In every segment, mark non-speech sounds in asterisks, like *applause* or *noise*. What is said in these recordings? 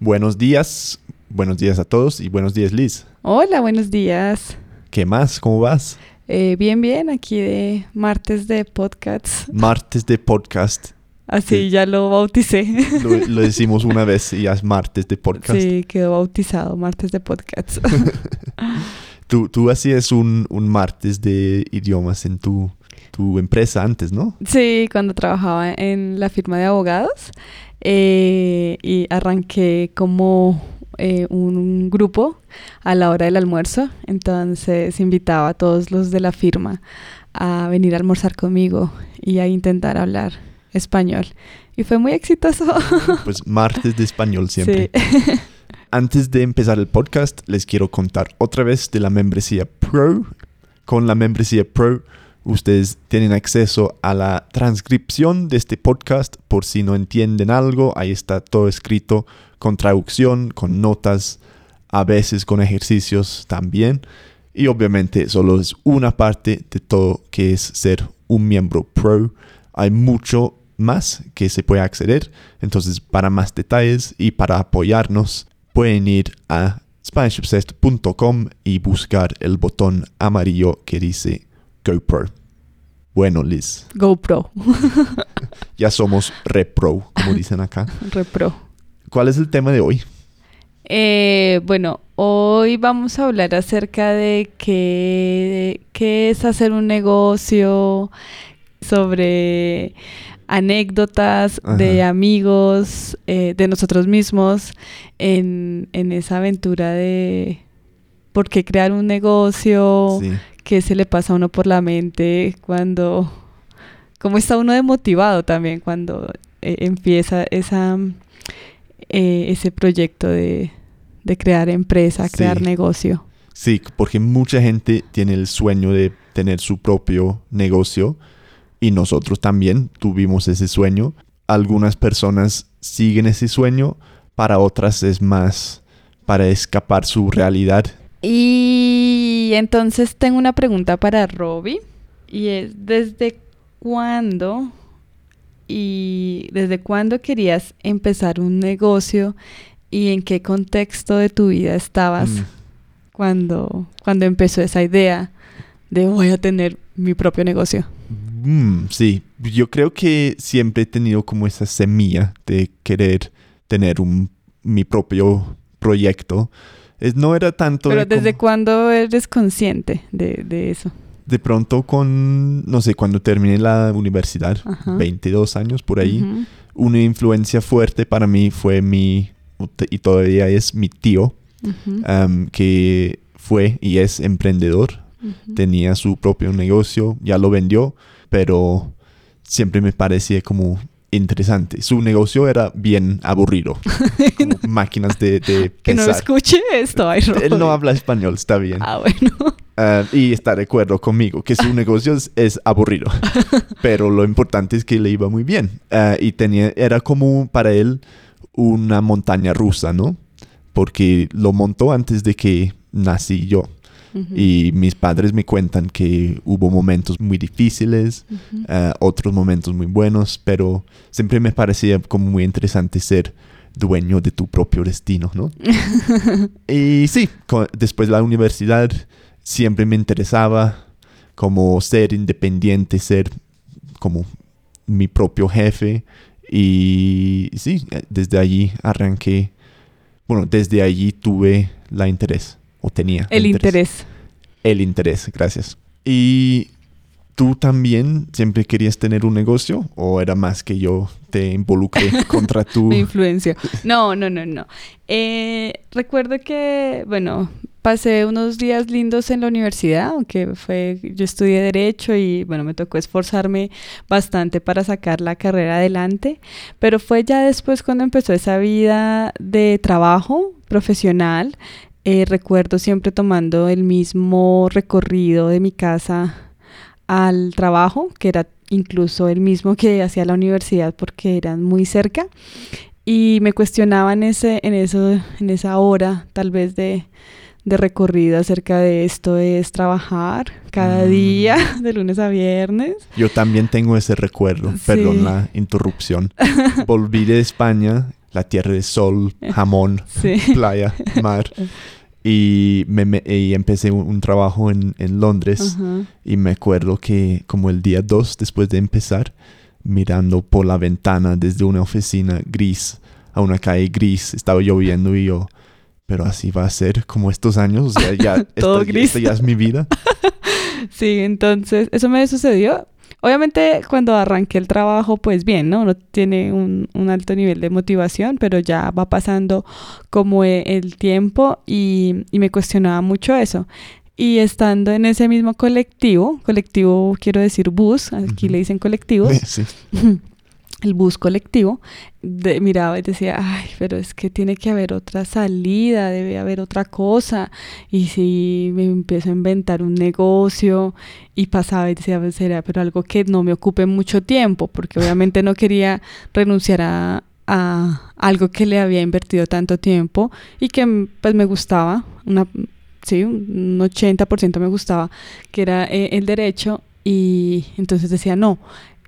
Buenos días, buenos días a todos y buenos días Liz. Hola, buenos días. ¿Qué más? ¿Cómo vas? Eh, bien, bien, aquí de martes de podcast. Martes de podcast. Así Sí. ya lo bauticé. Lo, lo decimos una vez y ya es martes de podcast. Sí, quedó bautizado, martes de podcast. *laughs* Tú, tú hacías un, un martes de idiomas en tu, tu empresa antes, ¿no? sí, cuando trabajaba en la firma de abogados eh, y arranqué como eh, un grupo a la hora del almuerzo. Entonces invitaba a todos los de la firma a venir a almorzar conmigo y a intentar hablar español. Y fue muy exitoso. Pues *laughs* martes de español siempre. Sí. *laughs* Antes de empezar el podcast, les quiero contar otra vez de la membresía Pro. Con la membresía Pro, ustedes tienen acceso a la transcripción de este podcast por si no entienden algo. Ahí está todo escrito con traducción, con notas, a veces con ejercicios también. Y obviamente solo es una parte de todo que es ser un miembro Pro. Hay mucho más que se puede acceder. Entonces, para más detalles y para apoyarnos, pueden ir a SpanishObsessed.com y buscar el botón amarillo que dice GoPro. Bueno, Liz, GoPro, *laughs* ya somos repro, como dicen acá. Repro. ¿Cuál es el tema de hoy? Eh, bueno, hoy vamos a hablar acerca de qué, qué es hacer un negocio, sobre anécdotas de amigos, eh, de nosotros mismos, en, en esa aventura de por qué crear un negocio, Sí. Qué se le pasa a uno por la mente cuando, cómo está uno demotivado también cuando eh, empieza esa, eh, ese proyecto de, de crear empresa, Sí. crear negocio. Sí, porque mucha gente tiene el sueño de tener su propio negocio y nosotros también tuvimos ese sueño. Algunas personas siguen ese sueño, para otras es más para escapar su realidad. Y entonces tengo una pregunta para Robbie y es ¿desde cuándo y desde cuándo querías empezar un negocio y en qué contexto de tu vida estabas Mm. cuando cuando empezó esa idea de voy a tener mi propio negocio? Mm, sí, yo creo que siempre he tenido como esa semilla de querer tener un, mi propio proyecto. Es, no era tanto Pero de ¿desde como- cuándo eres consciente de, de eso? de pronto con, no sé, cuando terminé la universidad, Ajá. 22 años por ahí, una influencia fuerte para mí fue mi, y todavía es mi tío, que fue y es emprendedor, tenía su propio negocio, ya lo vendió, pero siempre me parecía como interesante. Su negocio era bien aburrido, *laughs* como máquinas de, de *laughs* que no escuche esto, ay, Él no habla español, está bien. Ah, bueno. *laughs* Ah, y está de acuerdo conmigo que su negocio es, es aburrido. Pero lo importante es que le iba muy bien. Ah, y tenía, era como para él una montaña rusa, ¿no? Porque lo montó antes de que nací yo. Y mis padres me cuentan que hubo momentos muy difíciles, ah, otros momentos muy buenos, pero siempre me parecía como muy interesante ser dueño de tu propio destino, ¿no? *laughs* Y sí, después de la universidad siempre me interesaba como ser independiente, ser como mi propio jefe. Y sí, eh, desde allí arranqué, bueno, desde allí tuve la interés, o tenía. El interés. El interés, gracias. ¿Y tú también siempre querías tener un negocio o era más que yo te involucré *laughs* contra tu... Me influenció. No, no, no, no. Eh, recuerdo que, bueno, pasé unos días lindos en la universidad, aunque fue, yo estudié Derecho y, bueno, me tocó esforzarme bastante para sacar la carrera adelante, pero fue ya después cuando empezó esa vida de trabajo profesional. Eh, recuerdo siempre tomando el mismo recorrido de mi casa al trabajo, que era incluso el mismo que hacía la universidad porque eran muy cerca. Y me cuestionaba en, ese, en, eso, en esa hora tal vez de, de recorrido acerca de esto es trabajar cada Mm. día, *laughs* de lunes a viernes. Yo también tengo ese recuerdo, Sí. perdón la interrupción. Volví de España la tierra de sol, jamón, *laughs* Sí. playa, mar. *laughs* Y, me, me- y empecé un, un trabajo en, en Londres y me acuerdo que como el día 2 después de empezar, mirando por la ventana desde una oficina gris a una calle gris, estaba lloviendo y yo, pero así va a ser como estos años, o sea, ya, *laughs* Todo esta, gris. esta ya es mi vida. Sí, entonces eso me sucedió. Obviamente cuando arranqué el trabajo, pues bien, ¿no? Uno tiene un, un alto nivel de motivación, pero ya va pasando como e- el tiempo y, y me cuestionaba mucho eso. Y estando en ese mismo colectivo, colectivo quiero decir bus, aquí le dicen colectivos, *laughs* Sí. *laughs* el bus colectivo, de- miraba y decía, ay, pero es que tiene que haber otra salida, debe haber otra cosa. Y si me empiezo a inventar un negocio y pasaba y decía, pues será, pero algo que no me ocupe mucho tiempo, porque obviamente no quería renunciar a, a algo que le había invertido tanto tiempo y que pues me gustaba, una, sí, un 80% me gustaba, que era eh, el derecho. Y entonces decía, no,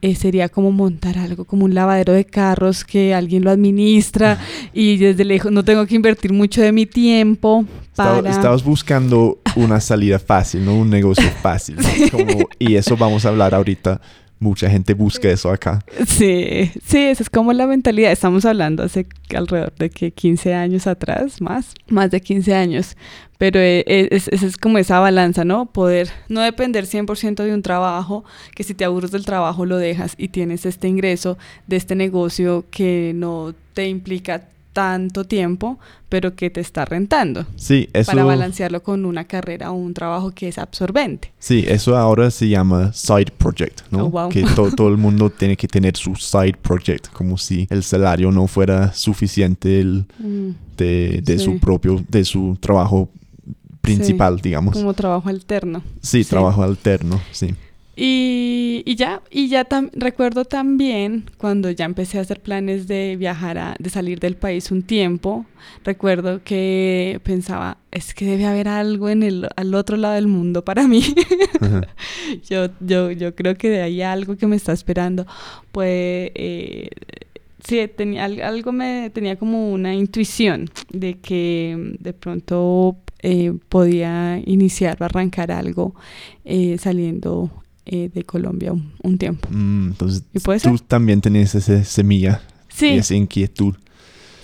eh, sería como montar algo, como un lavadero de carros que alguien lo administra y desde lejos no tengo que invertir mucho de mi tiempo Estaba- para... estabas buscando una salida fácil, ¿no? Un negocio fácil. *laughs* Como- y eso vamos a hablar ahorita. Mucha gente busca eso acá. Sí, sí, esa es como la mentalidad. Estamos hablando hace alrededor de que 15 años atrás, más, más de 15 años. Pero eh, eh, es, es, es como esa balanza, ¿no? Poder no depender 100% de un trabajo, que si te aburres del trabajo lo dejas y tienes este ingreso de este negocio que no te implica tanto tiempo, pero que te está rentando. Sí, eso, Para balancearlo con una carrera o un trabajo que es absorbente. sí, eso ahora se llama side project, ¿no? Oh, wow. Que to- *laughs* todo el mundo tiene que tener su side project, como si el salario no fuera suficiente el- Mm, de, de Sí. su propio, de su trabajo principal, digamos. Como trabajo alterno. Sí, sí. trabajo alterno, sí. Y, y ya, y ya tam- recuerdo también cuando ya empecé a hacer planes de viajar, a, de salir del país un tiempo, recuerdo que pensaba, es que debe haber algo en el, al otro lado del mundo para mí. *laughs* yo, yo, yo creo que hay algo que me está esperando. Pues eh, sí, tenía, al- algo me tenía como una intuición de que de pronto eh, podía iniciar o arrancar algo eh, saliendo eh, de Colombia un, un tiempo. Mm, entonces, ¿Y puede tú también tenés esa semilla Sí, y esa inquietud.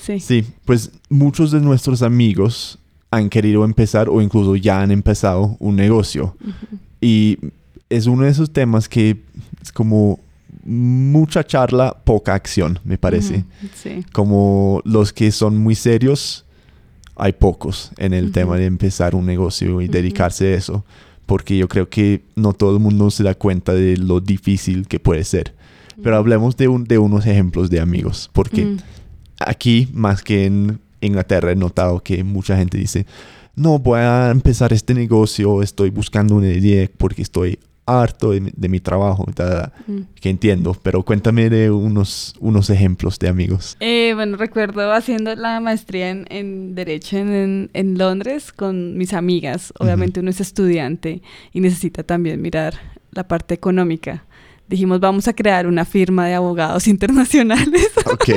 sí. Sí, pues muchos de nuestros amigos han querido empezar o incluso ya han empezado un negocio. Ujú. Y es uno de esos temas que es como mucha charla, poca acción, me parece. Ujú, Sí. Como los que son muy serios, hay pocos en el Ujú. tema de empezar un negocio y dedicarse a eso. Porque yo creo que no todo el mundo se da cuenta de lo difícil que puede ser. Pero hablemos de, un, de unos ejemplos de amigos. Porque Mm, aquí, más que en Inglaterra, he notado que mucha gente dice, no, voy a empezar este negocio, estoy buscando una idea porque estoy harto de, mi- de mi trabajo, ta, ta", mm. que entiendo, pero cuéntame de unos, unos ejemplos de amigos. Eh, bueno, recuerdo haciendo la maestría en, en Derecho en, en- Londres con mis amigas. Obviamente uno es estudiante y necesita también mirar la parte económica. Dijimos, vamos a crear una firma de abogados *laughs* internacionales Ok,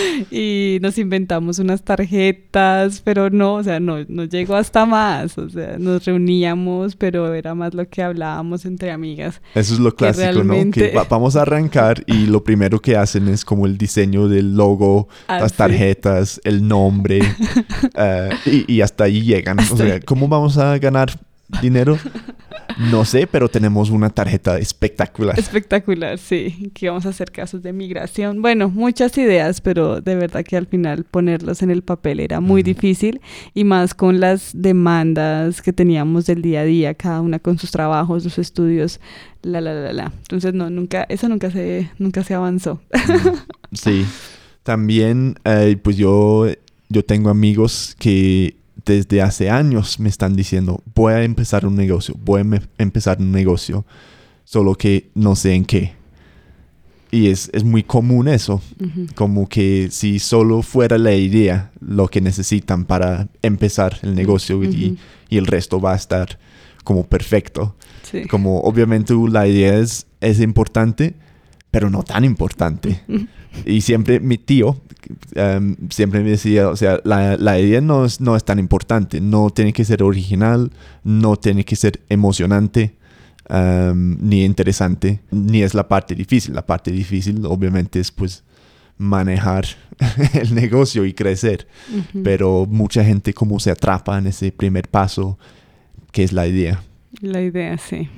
*laughs* y nos inventamos unas tarjetas, pero no, o sea, no, no llegó hasta más. O sea, nos reuníamos, pero era más lo que hablábamos entre amigas. eso es lo Que clásico, ¿no? realmente- Que va- vamos a arrancar y lo primero que hacen es como el diseño del logo, Ah, las sí. tarjetas, el nombre, *laughs* eh, y, y hasta ahí llegan. O Hasta sea, ahí. ¿cómo vamos a ganar dinero? No sé, pero tenemos una tarjeta espectacular. Espectacular, sí. Que íbamos a hacer casos de migración. Bueno, muchas ideas, pero de verdad que al final ponerlos en el papel era muy difícil y más con las demandas que teníamos del día a día, cada una con sus trabajos, sus estudios, la la la la. Entonces no, nunca, eso nunca se, nunca se avanzó. Sí. También, eh, pues yo, yo tengo amigos que desde hace años me están diciendo, voy a empezar un negocio, voy a em- empezar un negocio, solo que no sé en qué. Y es, es muy común eso, Ujú. como que si solo fuera la idea lo que necesitan para empezar el negocio y, Ujú. y el resto va a estar como perfecto. Sí. Como obviamente la idea es, es importante, pero no tan importante. *laughs* y siempre mi tío em, siempre me decía, o sea, la, la idea no es, no es tan importante, no tiene que ser original, no tiene que ser emocionante. em, ni interesante, ni es la parte difícil. La parte difícil obviamente es pues manejar *laughs* el negocio y crecer. Pero mucha gente como se atrapa en ese primer paso, que es la idea. La idea, sí.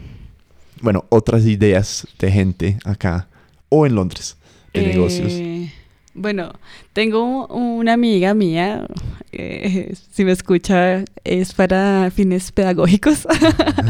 Bueno, otras ideas de gente acá o en Londres de negocios. Eh, Bueno, tengo una amiga mía, eh, *laughs* si me escucha, es para fines pedagógicos.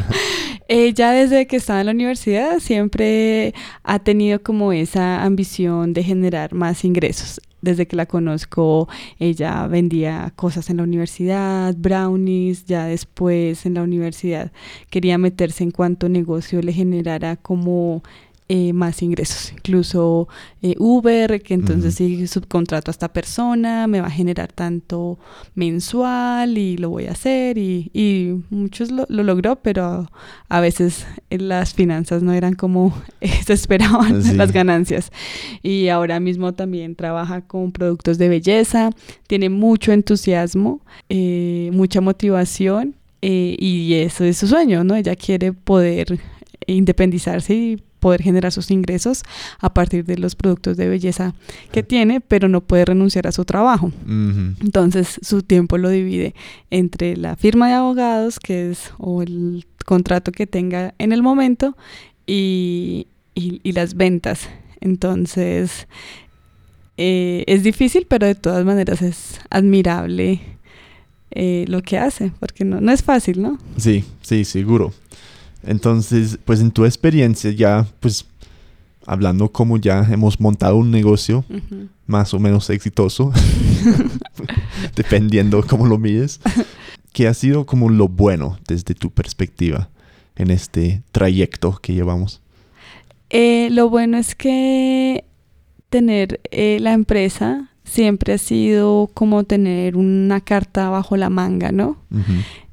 *laughs* Ella desde que estaba en la universidad siempre ha tenido como esa ambición de generar más ingresos. Desde que la conozco, ella vendía cosas en la universidad, brownies, ya después en la universidad quería meterse en cuanto negocio le generara como eh, más ingresos. Incluso eh, Uber, que entonces si subcontrato a esta persona, me va a generar tanto mensual y lo voy a hacer. Y, y muchos lo, lo logró, pero a veces eh, las finanzas no eran como *laughs* se esperaban Sí. las ganancias. Y ahora mismo también trabaja con productos de belleza, tiene mucho entusiasmo, eh, mucha motivación. y eso es su sueño, ¿no? Ella quiere poder independizarse y poder generar sus ingresos a partir de los productos de belleza que tiene, pero no puede renunciar a su trabajo. Entonces su tiempo lo divide entre la firma de abogados, que es o el contrato que tenga en el momento, y, y- y las ventas. Entonces eh, es difícil, pero de todas maneras es admirable eh, lo que hace, porque no, no es fácil, ¿no? Sí, sí, seguro. Entonces, pues en tu experiencia ya, pues hablando como ya hemos montado un negocio más o menos exitoso, *laughs* dependiendo cómo lo mides, ¿qué ha sido como lo bueno desde tu perspectiva en este trayecto que llevamos? Eh, lo bueno es que tener eh, la empresa siempre ha sido como tener una carta bajo la manga, ¿no?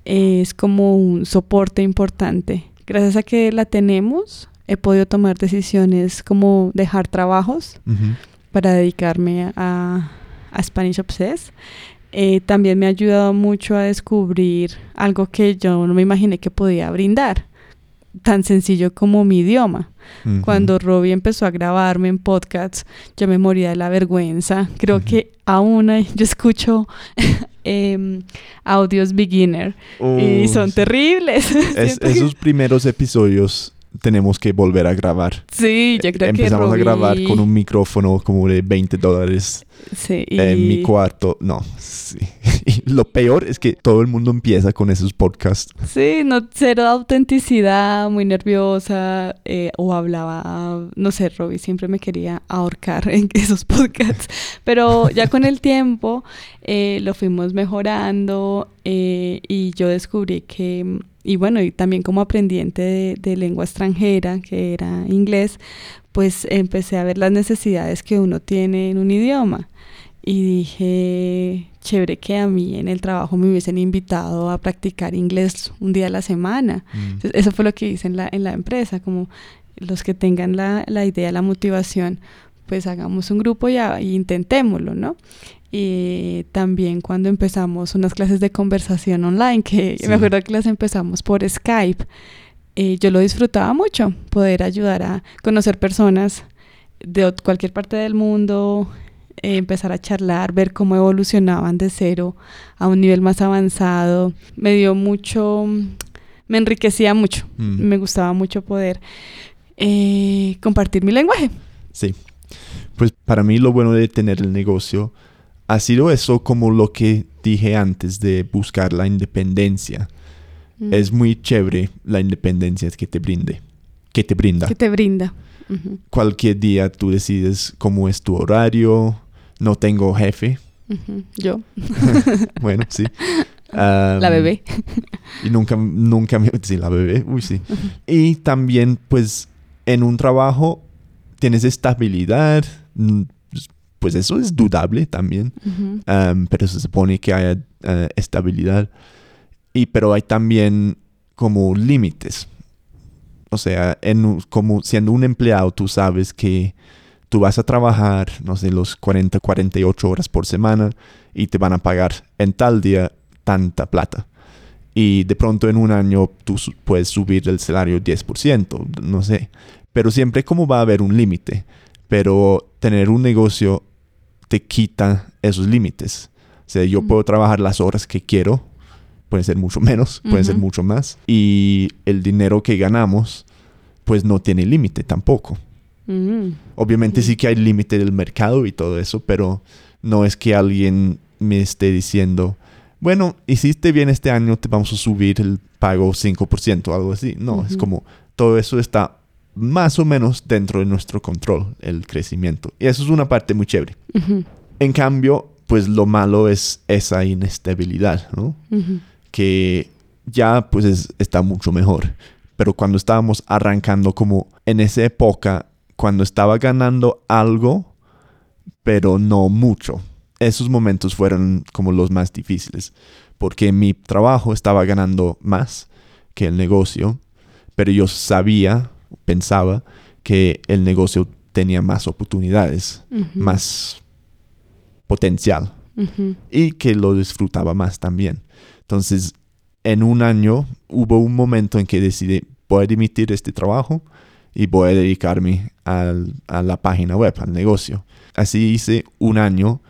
Es como un soporte importante. Gracias a que la tenemos, he podido tomar decisiones como dejar trabajos para dedicarme a, a Spanish Obsessed. Eh, también me ha ayudado mucho a descubrir algo que yo no me imaginé que podía brindar, tan sencillo como mi idioma. Cuando Robbie empezó a grabarme en podcasts, yo me moría de la vergüenza. Creo que aún yo escucho em, audios beginner y son terribles. *laughs* Es- Siento que- esos primeros episodios tenemos que volver a grabar. Sí, yo creo que Empezamos a grabar Robbie- con un micrófono como de 20 dólares Sí, en mi cuarto. No, sí. Lo peor es que todo el mundo empieza con esos podcasts. Sí, no, cero autenticidad, muy nerviosa, eh, o hablaba, no sé, Robbie siempre me quería ahorcar *laughs* en esos podcasts, pero ya con el tiempo eh, lo fuimos mejorando eh, y yo descubrí que, y bueno, y también como aprendiente de, de lengua extranjera, que era inglés, pues empecé a ver las necesidades que uno tiene en un idioma. Y dije, chévere que a mí en el trabajo me hubiesen invitado a practicar inglés un día a la semana. Entonces, eso fue lo que hice en la, en la empresa, como los que tengan la, la idea, la motivación, pues hagamos un grupo y, a- y intentémoslo, ¿no? Y también cuando empezamos unas clases de conversación online, que Sí. me acuerdo que las empezamos por Skype, eh, yo lo disfrutaba mucho, poder ayudar a conocer personas de cualquier parte del mundo, eh, empezar a charlar, ver cómo evolucionaban de cero a un nivel más avanzado. Me dio mucho, me enriquecía mucho. Mm. Me gustaba mucho poder eh, compartir mi lenguaje. Sí. Pues para mí lo bueno de tener el negocio ha sido eso como lo que dije antes de buscar la independencia. Mm. Es muy chévere la independencia que te brinde, que te brinda. que te brinda. Cualquier día tú decides cómo es tu horario. No tengo jefe. Yo, *laughs* Bueno, sí. *laughs* La bebé. *laughs* Y nunca, nunca me... Sí, la bebé. Uy, sí. Y también, pues, en un trabajo tienes estabilidad. mm, Pues eso es dudable también. Pero se supone que haya eh, estabilidad. Y pero hay también como límites. o sea, en, como siendo un empleado, tú sabes que tú vas a trabajar, no sé, los 40, 48 horas por semana y te van a pagar en tal día tanta plata. Y de pronto en un año tú puedes subir el salario 10%, no sé. Pero siempre como va a haber un límite. Pero tener un negocio te quita esos límites. O sea, yo puedo trabajar las horas que quiero, puede ser mucho *laughs* menos, puede ser mucho más. Y el dinero que ganamos, pues no tiene límite tampoco. Mm. Obviamente sí que hay límite del mercado y todo eso, pero no es que alguien me esté diciendo, bueno, hiciste bien este año, te vamos a subir el pago 5% o algo así. No, es como todo eso está más o menos dentro de nuestro control, el crecimiento. Y eso es una parte muy chévere. En cambio, pues lo malo es esa inestabilidad, ¿no? Que ya pues está mucho mejor. Pero cuando estábamos arrancando como en esa época, cuando estaba ganando algo, pero no mucho. Esos momentos fueron como los más difíciles, porque mi trabajo estaba ganando más que el negocio, pero yo sabía, pensaba que el negocio tenía más oportunidades, más potencial y que lo disfrutaba más también. Entonces, en un año hubo un momento en que decidí, voy a dimitir este trabajo y voy a dedicarme a la página web, al negocio. Así hice un año.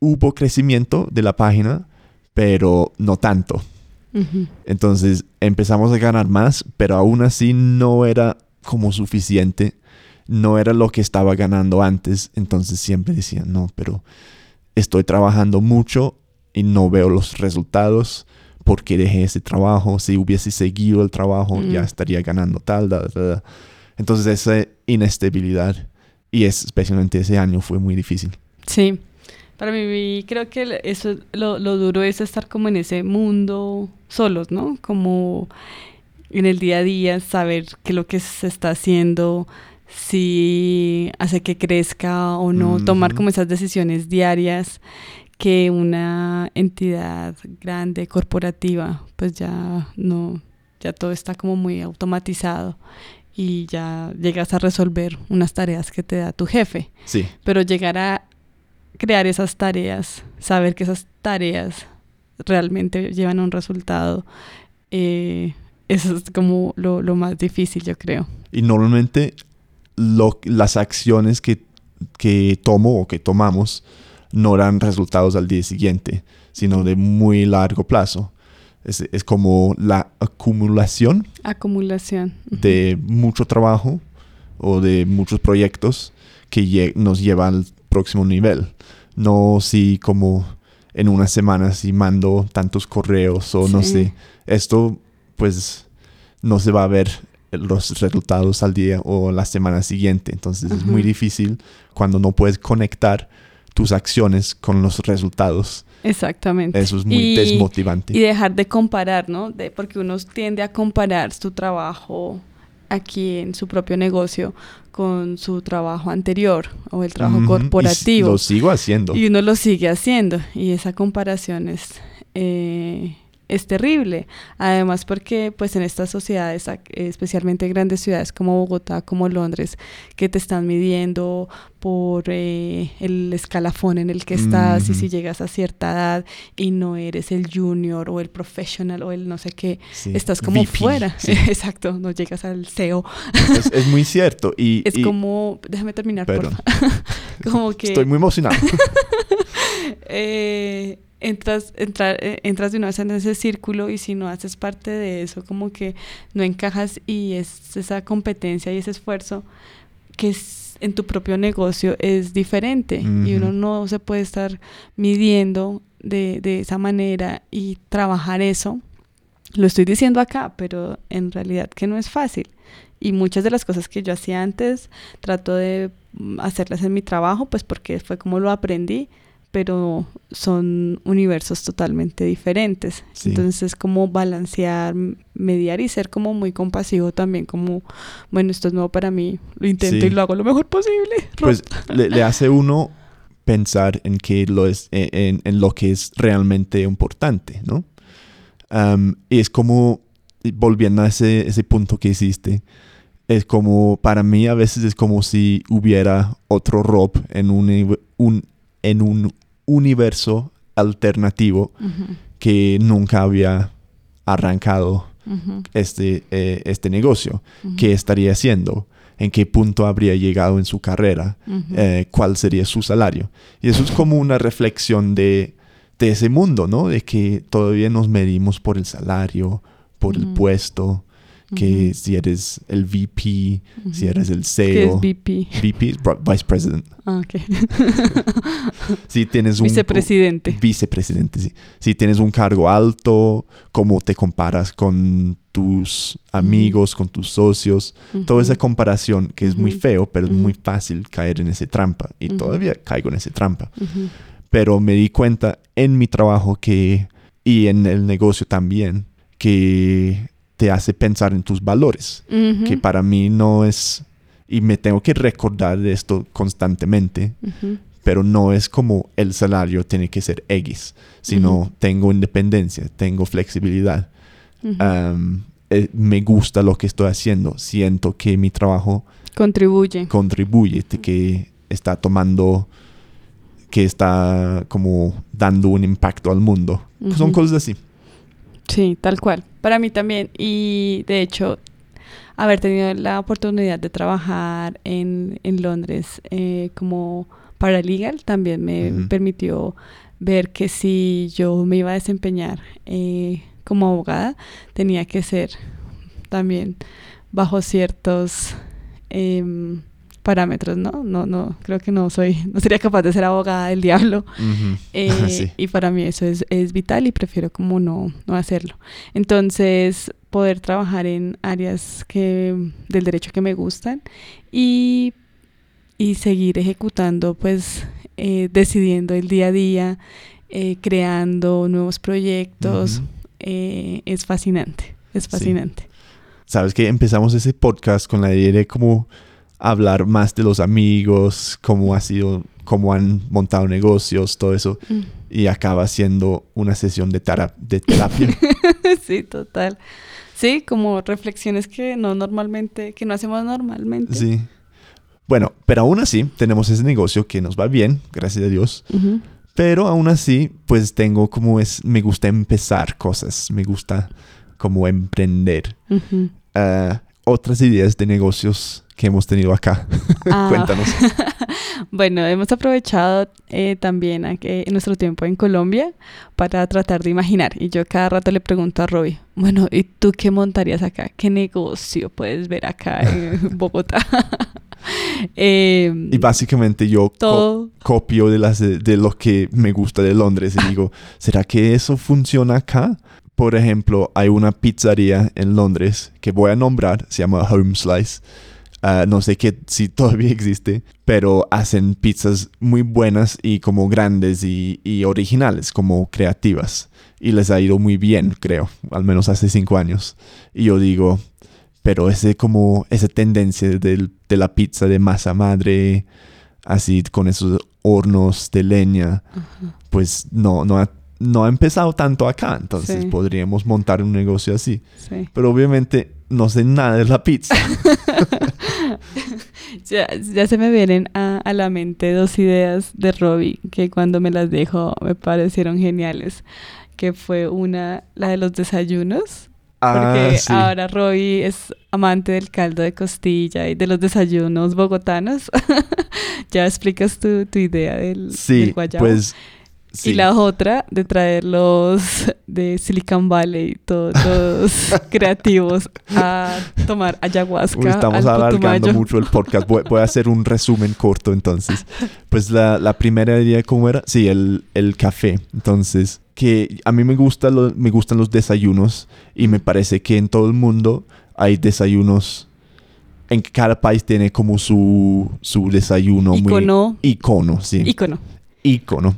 Hubo crecimiento de la página, pero no tanto. Entonces empezamos a ganar más, pero aún así no era como suficiente. No era lo que estaba ganando antes. Entonces siempre decía, no, pero estoy trabajando mucho y no veo los resultados porque dejé ese trabajo. Si hubiese seguido el trabajo, ya estaría ganando tal, Entonces esa inestabilidad y especialmente ese año fue muy difícil. Sí, para mí creo que eso lo, lo duro es estar como en ese mundo solos, ¿no? Como en el día a día, saber qué es lo que se está haciendo, si hace que crezca o no, tomar como esas decisiones diarias que una entidad grande, corporativa, pues ya no, ya todo está como muy automatizado y ya llegas a resolver unas tareas que te da tu jefe. Sí. Pero llegar a crear esas tareas, saber que esas tareas realmente llevan a un resultado, eh, eso es como lo, lo, más difícil, yo creo. Y normalmente las acciones que, que tomo o que tomamos no dan resultados al día siguiente, sino de muy largo plazo. Es, es como la acumulación. Acumulación. De mucho trabajo o de muchos proyectos que nos llevan al próximo nivel. No si como en una semana si mando tantos correos o no sé. Esto pues no se va a ver los resultados al día o la semana siguiente. Entonces es muy difícil cuando no puedes conectar tus acciones con los resultados. Exactamente. Eso es muy desmotivante. Y dejar de comparar, ¿no? De, porque uno tiende a comparar su trabajo aquí en su propio negocio con su trabajo anterior o el trabajo corporativo. lo sigo haciendo. Y uno lo sigue haciendo. Y esa comparación es... Eh, es terrible. Además porque pues en estas sociedades, especialmente en grandes ciudades como Bogotá, como Londres, que te están midiendo por eh, el escalafón en el que estás y si llegas a cierta edad y no eres el junior o el professional o el no sé qué, estás como fuera. *laughs* Exacto, no llegas al CEO. Es, muy cierto. Y, es como, déjame terminar, por *laughs* como que... Estoy muy emocionado. *laughs* eh, entras, eh, entras de una vez en ese círculo y si no haces parte de eso, como que no encajas y es esa competencia y ese esfuerzo que es en tu propio negocio es diferente y uno no se puede estar midiendo de, de esa manera y trabajar eso. Lo estoy diciendo acá, pero en realidad que no es fácil. Y muchas de las cosas que yo hacía antes trato de mm, hacerlas en mi trabajo, pues porque fue como lo aprendí, pero son universos totalmente diferentes. Entonces es como balancear, mediar y ser como muy compasivo también, como, bueno, esto es nuevo para mí, lo intento y lo hago lo mejor posible. *laughs* Pues le, hace uno pensar en, que lo es, en, en lo que es realmente importante, ¿no? y es como, volviendo a ese, ese punto que hiciste, es como, para mí a veces es como si hubiera otro Rob en un, un- en un universo alternativo que nunca había arrancado este, eh, este negocio. ujú, ¿Qué estaría haciendo? ¿En qué punto habría llegado en su carrera? Eh, ¿Cuál sería su salario? Y eso es como una reflexión de, de ese mundo, ¿no? De que todavía nos medimos por el salario, por el puesto, que si eres el VP, si eres el ¿Qué es CEO. VP? VP, es Vice President. Ah, ok. *laughs* Si tienes un... Vicepresidente. Vicepresidente, sí. Si tienes un cargo alto, cómo te comparas con tus amigos, con tus socios. Toda esa comparación que es muy feo, pero es muy fácil caer en ese trampa. Y todavía caigo en ese trampa. Pero me di cuenta en mi trabajo que, y en el negocio también, que te hace pensar en tus valores. Ujú. Que para mí no es, y me tengo que recordar de esto constantemente, Ujú. pero no es como el salario tiene que ser X, sino Ujú. tengo independencia, tengo flexibilidad. Am, eh, me gusta lo que estoy haciendo, siento que mi trabajo Contribuye. contribuye, que está tomando, que está como dando un impacto al mundo. Son cosas así. Sí, tal cual. Para mí también. Y de hecho, haber tenido la oportunidad de trabajar en, en Londres eh, como paralegal también me permitió ver que si yo me iba a desempeñar eh, como abogada, tenía que ser también bajo ciertos em, parámetros, ¿no? No, no, creo que no soy, *laughs* no sería capaz de ser abogada del diablo. *laughs* Eh, *laughs* Sí. Y para mí eso es, es vital y prefiero como no, no hacerlo. Entonces, poder trabajar en áreas que, del derecho que me gustan y, y seguir ejecutando, pues eh, decidiendo el día a día, eh, creando nuevos proyectos, es fascinante, es Sí. fascinante. Sabes que empezamos ese podcast con la idea de cómo hablar más de los amigos, cómo ha sido, cómo han montado negocios, todo eso, Mm. y acaba siendo una sesión de, de terapia. *laughs* sí, total. Sí, como reflexiones que no normalmente, que no hacemos normalmente. sí. Bueno, pero aún así tenemos ese negocio que nos va bien, gracias a Dios. Pero aún así, pues tengo como es, me gusta empezar cosas, me gusta como emprender. Otras ideas de negocios que hemos tenido acá. *laughs* Ah, Cuéntanos. *laughs* Bueno, hemos aprovechado eh, también en nuestro tiempo en Colombia para tratar de imaginar. Y yo cada rato le pregunto a Robbie, bueno, ¿y tú qué montarías acá? ¿Qué negocio puedes ver acá en *laughs* Bogotá? Em, Y básicamente yo co- todo. copio de, las, de lo que me gusta de Londres y digo, ¿será que eso funciona acá? Por ejemplo, hay una pizzería en Londres que voy a nombrar, se llama Home Slice. Ah, no sé qué, *laughs* si todavía existe, pero hacen pizzas muy buenas y como grandes y, y originales, como creativas. Y les ha ido muy bien, creo, al menos hace cinco años. Y yo digo, pero ese como, esa tendencia del- de la pizza de masa madre, así con esos hornos de leña, Ajá. pues no, no, ha, no ha empezado tanto acá. Entonces Sí. podríamos montar un negocio así. Sí. Pero obviamente no sé nada de la pizza. *laughs* Ya, ya se me vienen a, a la mente dos ideas de Robbie que cuando me las dejo me parecieron geniales. Que fue una, la de los desayunos. Porque Ah, sí. ahora Robbie es amante del caldo de costilla y de los desayunos bogotanos. *laughs* ya explicas tu, tu idea del, Sí, del guayabo. pues... sí. Y la otra de traerlos *laughs* de Silicon Valley, to- todos *laughs* creativos, a tomar ayahuasca. Uy, estamos al alargando Putumayo. mucho el podcast. Voy, voy a hacer un resumen corto entonces. Pues la, la primera idea, ¿cómo era? Sí, el, el café. Entonces, que a mí me, gusta lo- me gustan los desayunos y me parece que en todo el mundo hay desayunos. En que cada país tiene como su, su desayuno muy... Icono. Icono, sí. Icono. Icono.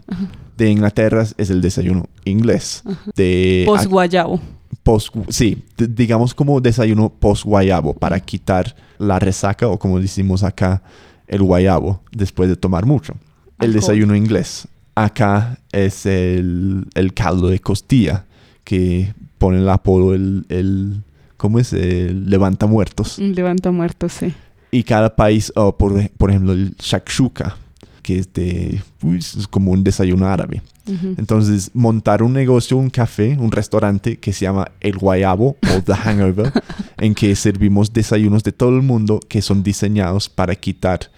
De Inglaterra es el desayuno inglés. De Post guayabo. post, sí, digamos como desayuno post guayabo para quitar la resaca o como decimos acá, el guayabo después de tomar mucho. El Alcohol. desayuno inglés. Acá es el, el caldo de costilla que pone el apodo el, el ¿cómo es? El levanta muertos. Levanta muertos, sí. Y cada país, oh, por, por ejemplo, el shakshuka, que es, de, uy, es como un desayuno árabe. Ujú. Entonces, montar un negocio, un café, un restaurante que se llama El Guayabo o The Hangover, *laughs* en que servimos desayunos de todo el mundo que son diseñados para quitar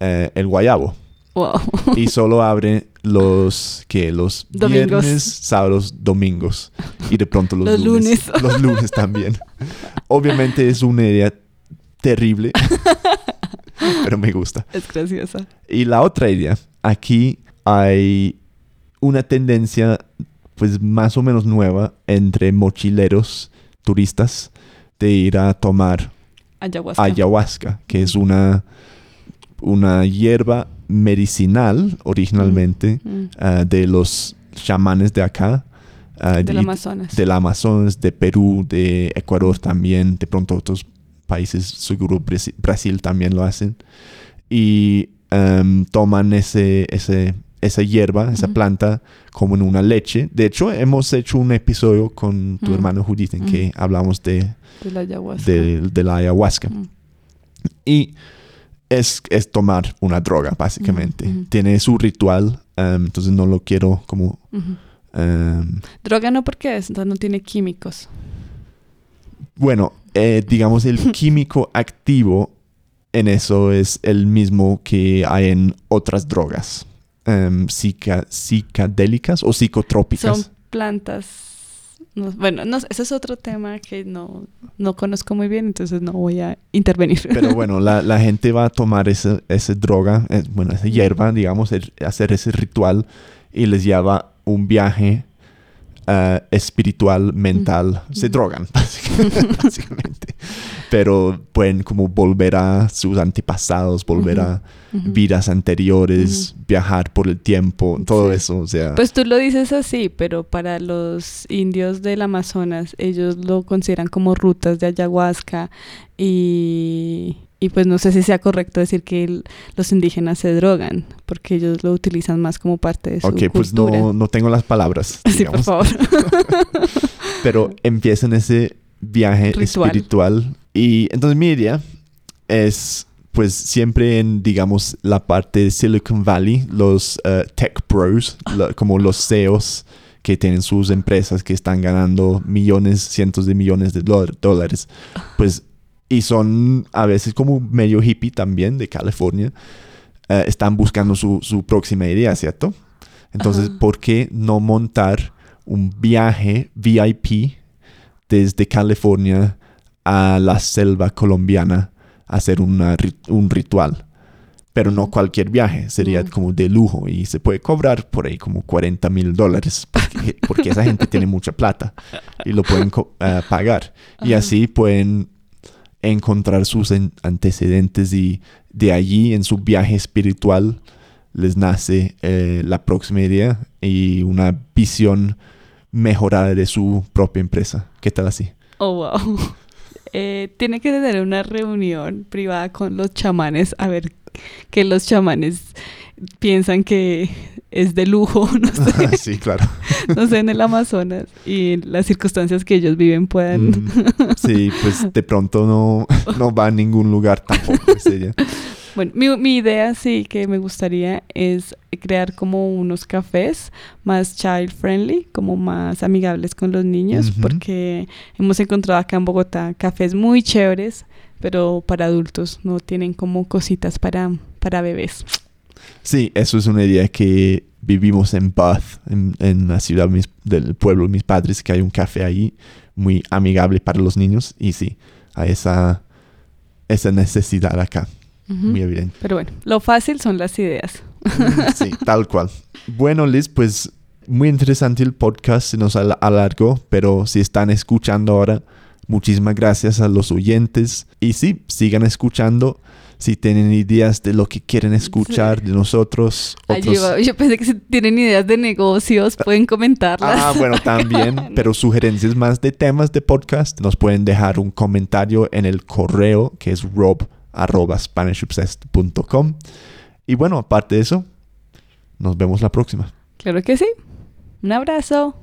eh, el guayabo. Wow. Y solo abre los que los Domingos. viernes, sábados, domingos. Y de pronto los, Los lunes. lunes. Los lunes también. Obviamente es una idea terrible. *laughs* *laughs* pero me gusta. Es graciosa. Y la otra idea, aquí hay una tendencia pues más o menos nueva entre mochileros turistas de ir a tomar Ayahuasca. ayahuasca, que es una, una hierba medicinal originalmente Mm. ah, de los chamanes de acá. ah, Del y- Amazonas. del Amazonas, de Perú, de Ecuador también, de pronto otros países, seguro Brasi- Brasil también lo hacen. Y em, toman ese, ese, esa hierba, esa Ujú. planta, como en una leche. De hecho, hemos hecho un episodio con tu Mm. hermano Judith en que hablamos de, De la ayahuasca. de, de la ayahuasca. Y es, es tomar una droga, básicamente. Tiene su ritual, em, entonces no lo quiero como... Em, Droga no porque es, entonces no tiene químicos. Bueno, eh, digamos el *laughs* químico activo en eso es el mismo que hay en otras drogas. em, psica- psicadélicas o psicotrópicas. Son plantas. no- bueno, no, ese es otro tema que no, no conozco muy bien, entonces no voy a intervenir. Pero *laughs* bueno, la, la gente va a tomar esa, esa droga, eh, bueno, esa hierba, digamos, el- hacer ese ritual y les lleva un viaje ah, espiritual, mental. Se drogan, *laughs* básicamente. Pero pueden como volver a sus antepasados, volver a vidas anteriores, viajar por el tiempo, todo Sí. eso, o sea... Pues tú lo dices así, pero para los indios del Amazonas, ellos lo consideran como rutas de ayahuasca y, y pues no sé si sea correcto decir que el- los indígenas se drogan, porque ellos lo utilizan más como parte de su ok, pues cultura. no, no tengo las palabras, *laughs* Sí, por favor. *laughs* pero empiezan ese viaje Ritual. espiritual y entonces mi idea es pues siempre en digamos la parte de Silicon Valley los eh, tech pros como los CEOs que tienen sus empresas que están ganando millones cientos de millones de dólar- dólares pues y son a veces como medio hippie también de California eh, están buscando su, su próxima idea cierto entonces Ajá. ¿por qué no montar un viaje VIP desde California a la selva colombiana a hacer una un ritual. Pero no cualquier viaje, sería como de lujo y se puede cobrar por ahí como 40 mil dólares porque, porque esa gente tiene mucha plata y lo pueden eh, pagar. Y así pueden encontrar sus en- antecedentes y de allí en su viaje espiritual les nace eh, la próxima idea y una visión mejorada de su propia empresa. ¿Qué tal así? Oh, wow. *laughs* Eh, tiene que tener una reunión privada con los chamanes a ver que los chamanes piensan que es de lujo, *laughs* no sé, *laughs* sí, claro. no sé, en el Amazonas y las circunstancias que ellos viven puedan... Mm, sí, pues de pronto no, *laughs* no va a ningún lugar tampoco ese día. Bueno, mi, mi idea sí que me gustaría es crear como unos cafés más child friendly, como más amigables con los niños, porque hemos encontrado acá en Bogotá cafés muy chéveres, pero para adultos no tienen como cositas para, para bebés. Sí, eso es una idea que vivimos en Bath, en, en la ciudad mis- del pueblo de mis padres, que hay un café ahí muy amigable para los niños y sí, hay esa, esa necesidad acá, Ujú. muy evidente. Pero bueno, lo fácil son las ideas. Sí, *laughs* tal cual. Bueno, Liz, pues muy interesante el podcast, se nos al- alargó, pero si están escuchando ahora, muchísimas gracias a los oyentes y sí, sigan escuchando. Si tienen ideas de lo que quieren escuchar de nosotros, Ay, otros... yo, yo pensé que si tienen ideas de negocios pueden comentarlas. Ah, bueno, también, *laughs* pero sugerencias más de temas de podcast, nos pueden dejar un comentario en el correo que es rob.spanishobsessed.com. Y bueno, aparte de eso, nos vemos la próxima. Claro que sí. Un abrazo.